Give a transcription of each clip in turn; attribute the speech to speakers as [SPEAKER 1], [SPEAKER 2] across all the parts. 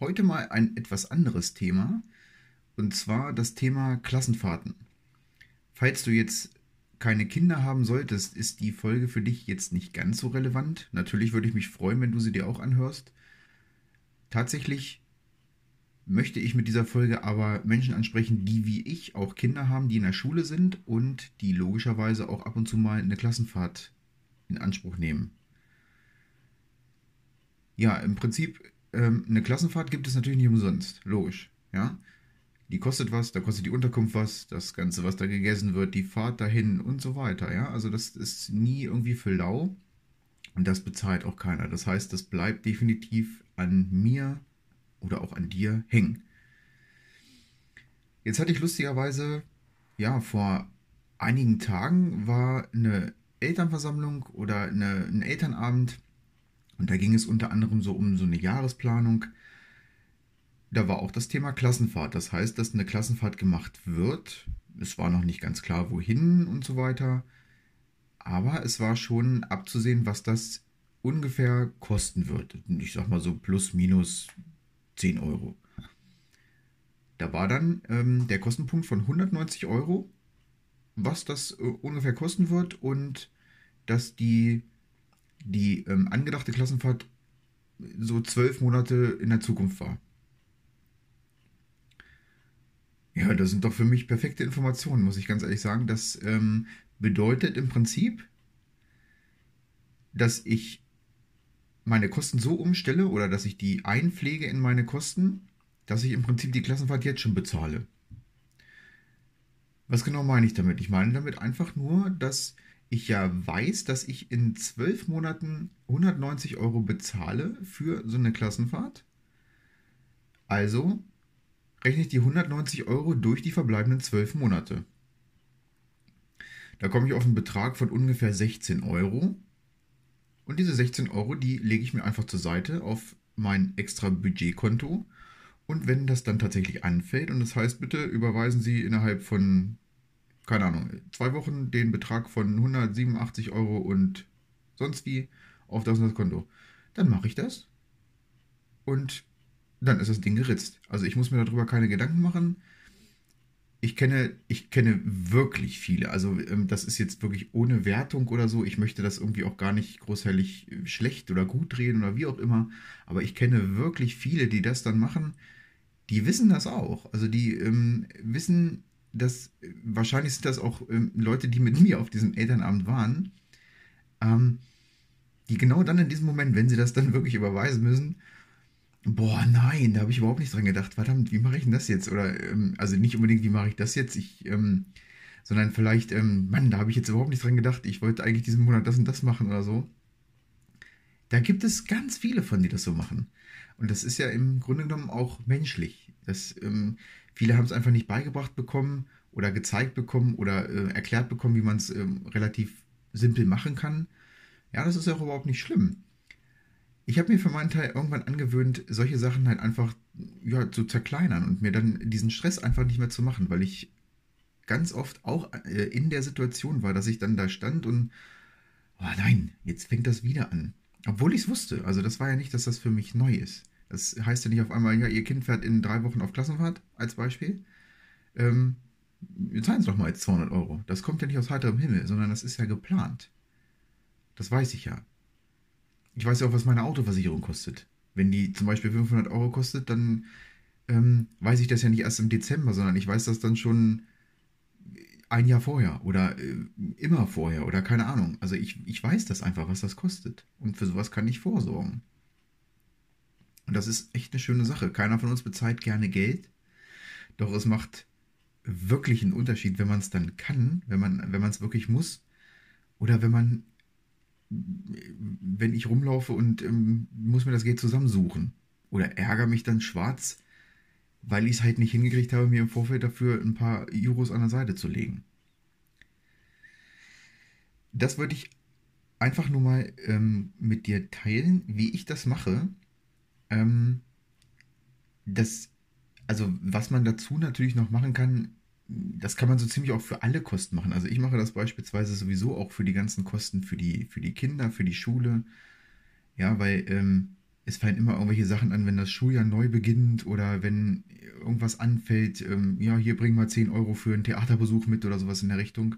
[SPEAKER 1] heute mal ein etwas anderes Thema. Und zwar das Thema Klassenfahrten. Falls du jetzt keine Kinder haben solltest, ist die Folge für dich jetzt nicht ganz so relevant. Natürlich würde ich mich freuen, wenn du sie dir auch anhörst. Tatsächlich möchte ich mit dieser Folge aber Menschen ansprechen, die wie ich auch Kinder haben, die in der Schule sind und die logischerweise auch ab und zu mal eine Klassenfahrt in Anspruch nehmen. Ja, im Prinzip, ähm, eine Klassenfahrt gibt es natürlich nicht umsonst, logisch. Ja, die kostet was, da kostet die Unterkunft was, das Ganze, was da gegessen wird, die Fahrt dahin und so weiter. Ja, also das ist nie irgendwie für lau und das bezahlt auch keiner. Das heißt, das bleibt definitiv an mir oder auch an dir hängen. Jetzt hatte ich lustigerweise, ja, vor einigen Tagen war eine Elternversammlung oder eine, ein Elternabend und da ging es unter anderem so um so eine Jahresplanung. Da war auch das Thema Klassenfahrt. Das heißt, dass eine Klassenfahrt gemacht wird. Es war noch nicht ganz klar, wohin und so weiter. Aber es war schon abzusehen, was das ungefähr kosten wird. Ich sag mal so plus minus 10 Euro. Da war dann ähm, der Kostenpunkt von 190 Euro, was das äh, ungefähr kosten wird und dass die, die ähm, angedachte Klassenfahrt so zwölf Monate in der Zukunft war. Ja, das sind doch für mich perfekte Informationen, muss ich ganz ehrlich sagen. Das ähm, bedeutet im Prinzip, dass ich meine Kosten so umstelle oder dass ich die einpflege in meine Kosten, dass ich im Prinzip die Klassenfahrt jetzt schon bezahle. Was genau meine ich damit? Ich meine damit einfach nur, dass ich ja weiß, dass ich in zwölf Monaten 190 Euro bezahle für so eine Klassenfahrt. Also rechne ich die 190 Euro durch die verbleibenden zwölf Monate. Da komme ich auf einen Betrag von ungefähr 16 Euro. Und diese 16 Euro, die lege ich mir einfach zur Seite auf mein extra Budgetkonto. Und wenn das dann tatsächlich anfällt, und das heißt, bitte überweisen Sie innerhalb von, keine Ahnung, zwei Wochen den Betrag von 187 Euro und sonst wie auf das, das Konto, dann mache ich das. Und dann ist das Ding geritzt. Also ich muss mir darüber keine Gedanken machen ich kenne, ich kenne wirklich viele. Also ähm, das ist jetzt wirklich ohne Wertung oder so. Ich möchte das irgendwie auch gar nicht großhellig äh, schlecht oder gut reden oder wie auch immer. Aber ich kenne wirklich viele, die das dann machen. Die wissen das auch. Also die ähm, wissen, dass wahrscheinlich sind das auch ähm, Leute, die mit mir auf diesem Elternabend waren, ähm, die genau dann in diesem Moment, wenn sie das dann wirklich überweisen müssen, Boah, nein, da habe ich überhaupt nicht dran gedacht. Verdammt, wie mache ich denn das jetzt? Oder, ähm, also nicht unbedingt, wie mache ich das jetzt? Ich, ähm, sondern vielleicht, ähm, Mann, da habe ich jetzt überhaupt nicht dran gedacht. Ich wollte eigentlich diesen Monat das und das machen oder so. Da gibt es ganz viele von, die das so machen. Und das ist ja im Grunde genommen auch menschlich. Das, ähm, viele haben es einfach nicht beigebracht bekommen oder gezeigt bekommen oder äh, erklärt bekommen, wie man es ähm, relativ simpel machen kann. Ja, das ist auch überhaupt nicht schlimm ich habe mir für meinen Teil irgendwann angewöhnt, solche Sachen halt einfach ja, zu zerkleinern und mir dann diesen Stress einfach nicht mehr zu machen, weil ich ganz oft auch äh, in der Situation war, dass ich dann da stand und, oh nein, jetzt fängt das wieder an. Obwohl ich es wusste. Also das war ja nicht, dass das für mich neu ist. Das heißt ja nicht auf einmal, ja, ihr Kind fährt in drei Wochen auf Klassenfahrt, als Beispiel. Ähm, wir zahlen es doch mal jetzt 200 Euro. Das kommt ja nicht aus heiterem Himmel, sondern das ist ja geplant. Das weiß ich ja. Ich weiß ja auch, was meine Autoversicherung kostet. Wenn die zum Beispiel 500 Euro kostet, dann ähm, weiß ich das ja nicht erst im Dezember, sondern ich weiß das dann schon ein Jahr vorher oder äh, immer vorher oder keine Ahnung. Also ich, ich weiß das einfach, was das kostet. Und für sowas kann ich vorsorgen. Und das ist echt eine schöne Sache. Keiner von uns bezahlt gerne Geld. Doch es macht wirklich einen Unterschied, wenn man es dann kann, wenn man wenn es wirklich muss. Oder wenn man wenn ich rumlaufe und ähm, muss mir das Geld zusammensuchen. Oder ärgere mich dann schwarz, weil ich es halt nicht hingekriegt habe, mir im Vorfeld dafür ein paar Euros an der Seite zu legen. Das würde ich einfach nur mal ähm, mit dir teilen, wie ich das mache. Ähm, das, also was man dazu natürlich noch machen kann, das kann man so ziemlich auch für alle Kosten machen. Also ich mache das beispielsweise sowieso auch für die ganzen Kosten für die, für die Kinder, für die Schule. Ja, weil ähm, es fallen immer irgendwelche Sachen an, wenn das Schuljahr neu beginnt oder wenn irgendwas anfällt. Ähm, ja, hier bringen wir 10 Euro für einen Theaterbesuch mit oder sowas in der Richtung.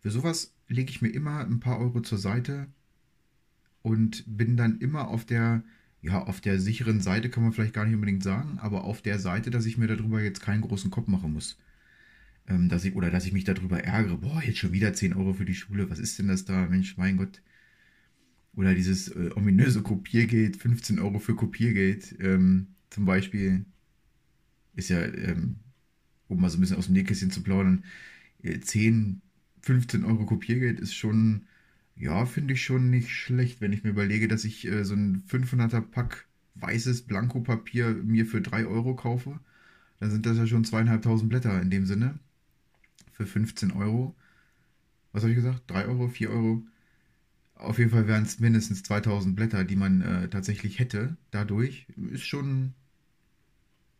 [SPEAKER 1] Für sowas lege ich mir immer ein paar Euro zur Seite und bin dann immer auf der, ja, auf der sicheren Seite, kann man vielleicht gar nicht unbedingt sagen, aber auf der Seite, dass ich mir darüber jetzt keinen großen Kopf machen muss. Ähm, dass ich, oder dass ich mich darüber ärgere, boah, jetzt schon wieder 10 Euro für die Schule, was ist denn das da? Mensch, mein Gott. Oder dieses äh, ominöse Kopiergeld, 15 Euro für Kopiergeld, ähm, zum Beispiel, ist ja, ähm, um mal so ein bisschen aus dem Nähkästchen zu plaudern, 10, äh, 15 Euro Kopiergeld ist schon, ja, finde ich schon nicht schlecht, wenn ich mir überlege, dass ich äh, so ein 500er Pack weißes Blankopapier mir für 3 Euro kaufe. Dann sind das ja schon zweieinhalbtausend Blätter in dem Sinne. Für 15 Euro. Was habe ich gesagt? 3 Euro, 4 Euro? Auf jeden Fall wären es mindestens 2000 Blätter, die man äh, tatsächlich hätte dadurch. Ist schon,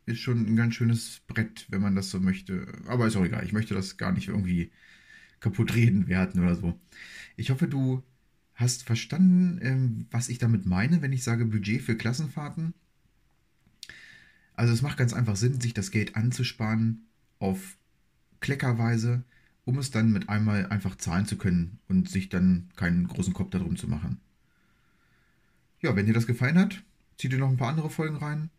[SPEAKER 1] ist schon ein ganz schönes Brett, wenn man das so möchte. Aber ist auch egal. Ich möchte das gar nicht irgendwie kaputt reden werden oder so. Ich hoffe, du hast verstanden, ähm, was ich damit meine, wenn ich sage Budget für Klassenfahrten. Also es macht ganz einfach Sinn, sich das Geld anzusparen auf Kleckerweise um es dann mit einmal einfach zahlen zu können und sich dann keinen großen Kopf darum zu machen. Ja, wenn dir das gefallen hat, zieh dir noch ein paar andere Folgen rein.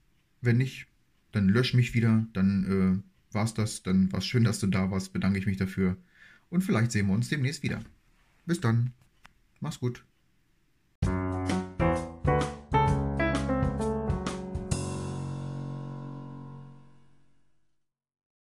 [SPEAKER 1] Wenn nicht, dann lösch mich wieder, dann äh, war's das, dann war's schön, dass du da warst, bedanke ich mich dafür und vielleicht sehen wir uns demnächst wieder. Bis dann. Mach's gut.